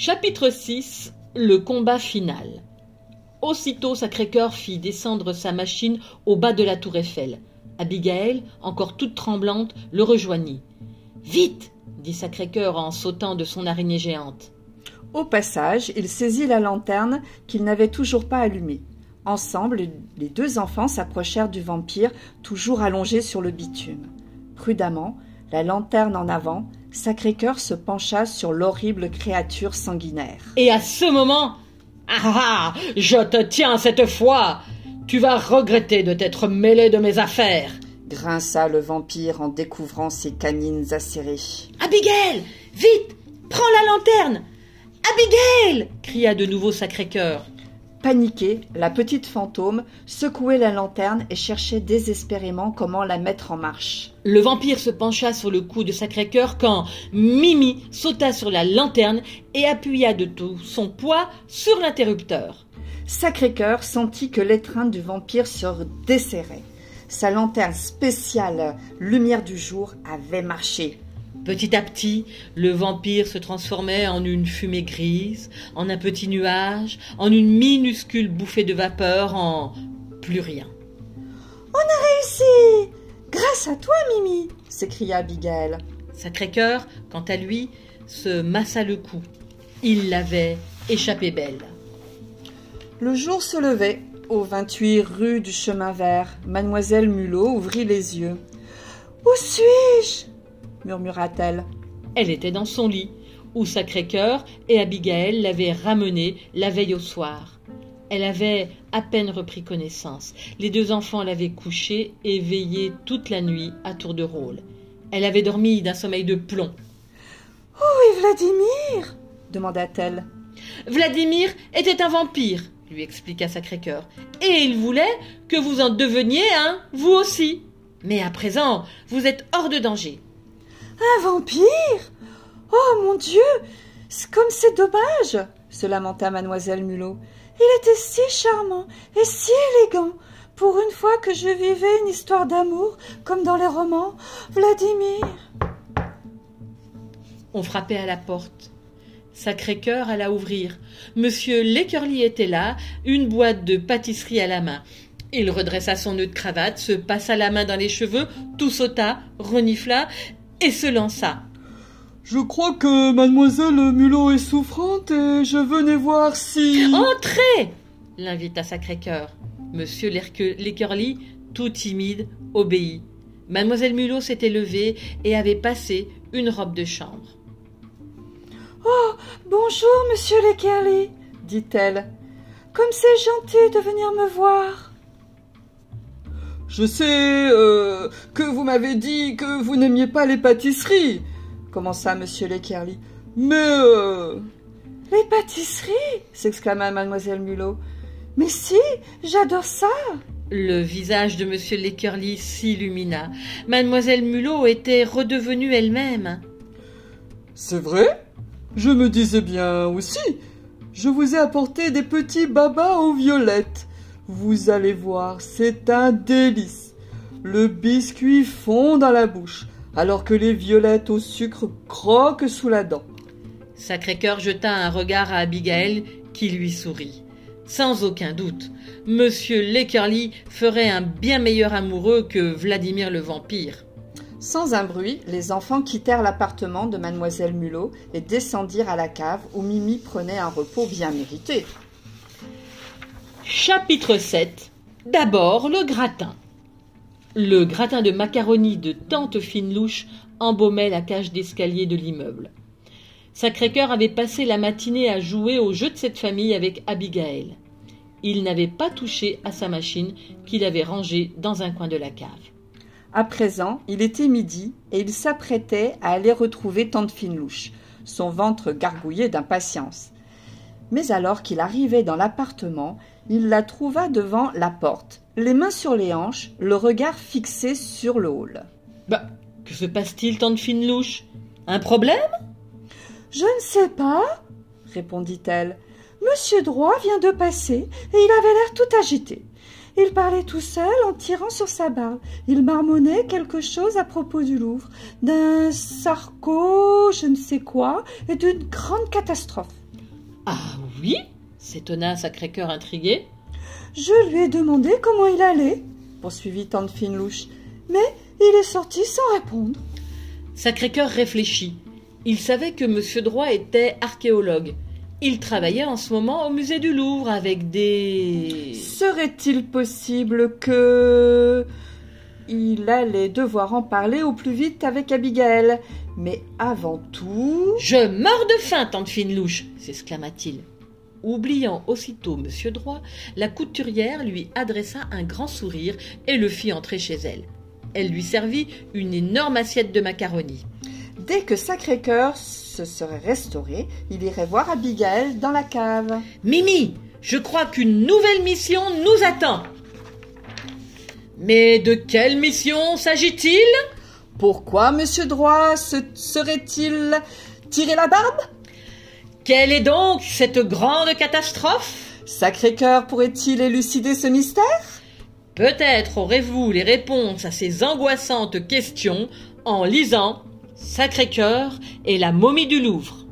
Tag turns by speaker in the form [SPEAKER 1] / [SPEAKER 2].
[SPEAKER 1] Chapitre 6 Le combat final. Aussitôt Sacré-Cœur fit descendre sa machine au bas de la tour Eiffel. Abigail, encore toute tremblante, le rejoignit. Vite dit Sacré-Cœur en sautant de son araignée géante.
[SPEAKER 2] Au passage, il saisit la lanterne qu'il n'avait toujours pas allumée. Ensemble, les deux enfants s'approchèrent du vampire, toujours allongé sur le bitume. Prudemment, la lanterne en avant, Sacré-Cœur se pencha sur l'horrible créature sanguinaire.
[SPEAKER 1] Et à ce moment. Ah ah Je te tiens cette fois Tu vas regretter de t'être mêlé de mes affaires
[SPEAKER 2] grinça le vampire en découvrant ses canines acérées.
[SPEAKER 1] Abigail Vite Prends la lanterne Abigail cria de nouveau Sacré-Cœur.
[SPEAKER 2] Paniquée, la petite fantôme secouait la lanterne et cherchait désespérément comment la mettre en marche.
[SPEAKER 1] Le vampire se pencha sur le cou de Sacré-Cœur quand Mimi sauta sur la lanterne et appuya de tout son poids sur l'interrupteur.
[SPEAKER 2] Sacré-Cœur sentit que l'étreinte du vampire se desserrait. Sa lanterne spéciale lumière du jour avait marché.
[SPEAKER 1] Petit à petit, le vampire se transformait en une fumée grise, en un petit nuage, en une minuscule bouffée de vapeur, en plus rien.
[SPEAKER 3] On a réussi Grâce à toi, Mimi s'écria Abigail.
[SPEAKER 1] Sacré-Cœur, quant à lui, se massa le cou. Il l'avait échappé belle.
[SPEAKER 2] Le jour se levait. Au 28 rue du Chemin Vert, mademoiselle Mulot ouvrit les yeux.
[SPEAKER 3] Où suis-je?
[SPEAKER 2] Murmura-t-elle.
[SPEAKER 1] Elle était dans son lit, où Sacré-Cœur et Abigail l'avaient ramenée la veille au soir. Elle avait à peine repris connaissance. Les deux enfants l'avaient couchée et veillée toute la nuit à tour de rôle. Elle avait dormi d'un sommeil de plomb.
[SPEAKER 3] Où est Vladimir
[SPEAKER 2] demanda-t-elle.
[SPEAKER 1] Vladimir était un vampire, lui expliqua Sacré-Cœur, et il voulait que vous en deveniez un, vous aussi. Mais à présent, vous êtes hors de danger.
[SPEAKER 3] Un vampire Oh mon Dieu Comme c'est dommage se lamenta mademoiselle Mulot. Il était si charmant et si élégant. Pour une fois que je vivais une histoire d'amour, comme dans les romans, Vladimir.
[SPEAKER 1] On frappait à la porte. Sacré-Cœur alla ouvrir. Monsieur Lécurly était là, une boîte de pâtisserie à la main. Il redressa son nœud de cravate, se passa la main dans les cheveux, tout sauta, renifla et se lança.
[SPEAKER 4] Je crois que mademoiselle Mulot est souffrante et je venais voir si.
[SPEAKER 1] Entrez l'invita Sacré-Cœur. Monsieur Lécurly, tout timide, obéit. Mademoiselle Mulot s'était levée et avait passé une robe de chambre.
[SPEAKER 3] Oh, bonjour, monsieur Lécurly, dit-elle. Comme c'est gentil de venir me voir.
[SPEAKER 4] Je sais euh, que vous m'avez dit que vous n'aimiez pas les pâtisseries, commença monsieur Lekerly. Mais euh...
[SPEAKER 3] Les pâtisseries? s'exclama mademoiselle Mulot. Mais si, j'adore ça.
[SPEAKER 1] Le visage de monsieur Lekerly s'illumina. Mademoiselle Mulot était redevenue elle-même.
[SPEAKER 4] C'est vrai? Je me disais bien aussi. Je vous ai apporté des petits babas aux violettes. Vous allez voir, c'est un délice. Le biscuit fond dans la bouche, alors que les violettes au sucre croquent sous la dent.
[SPEAKER 1] Sacré-Cœur jeta un regard à Abigail qui lui sourit. Sans aucun doute, Monsieur Leckerly ferait un bien meilleur amoureux que Vladimir le vampire.
[SPEAKER 2] Sans un bruit, les enfants quittèrent l'appartement de mademoiselle Mulot et descendirent à la cave où Mimi prenait un repos bien mérité.
[SPEAKER 1] Chapitre 7 D'abord le gratin. Le gratin de macaroni de tante Finelouche embaumait la cage d'escalier de l'immeuble. Sacré-Cœur avait passé la matinée à jouer au jeu de cette famille avec Abigail. Il n'avait pas touché à sa machine qu'il avait rangée dans un coin de la cave.
[SPEAKER 2] À présent, il était midi et il s'apprêtait à aller retrouver tante Finelouche, son ventre gargouillé d'impatience. Mais alors qu'il arrivait dans l'appartement, il la trouva devant la porte, les mains sur les hanches, le regard fixé sur le hall.
[SPEAKER 1] Bah, que se passe-t-il, tante Finelouche Un problème?
[SPEAKER 3] Je ne sais pas, répondit-elle. Monsieur Droit vient de passer et il avait l'air tout agité. Il parlait tout seul en tirant sur sa barbe. Il marmonnait quelque chose à propos du Louvre, d'un sarco, je ne sais quoi, et d'une grande catastrophe.
[SPEAKER 1] Ah oui s'étonna Sacré-Cœur intrigué.
[SPEAKER 3] Je lui ai demandé comment il allait, poursuivit Tante Finelouche, mais il est sorti sans répondre.
[SPEAKER 1] Sacré-Cœur réfléchit. Il savait que Monsieur Droit était archéologue. Il travaillait en ce moment au musée du Louvre avec des...
[SPEAKER 2] Serait-il possible que... Il allait devoir en parler au plus vite avec Abigail. Mais avant tout...
[SPEAKER 1] Je meurs de faim, tante Finelouche s'exclama-t-il. Oubliant aussitôt Monsieur Droit, la couturière lui adressa un grand sourire et le fit entrer chez elle. Elle lui servit une énorme assiette de macaroni.
[SPEAKER 2] Dès que Sacré-Cœur se serait restauré, il irait voir Abigail dans la cave.
[SPEAKER 1] Mimi, je crois qu'une nouvelle mission nous attend. Mais de quelle mission s'agit-il?
[SPEAKER 2] Pourquoi Monsieur Droit se serait-il tiré la barbe?
[SPEAKER 1] Quelle est donc cette grande catastrophe?
[SPEAKER 2] Sacré-Cœur pourrait-il élucider ce mystère?
[SPEAKER 1] Peut-être aurez-vous les réponses à ces angoissantes questions en lisant Sacré-Cœur et la momie du Louvre.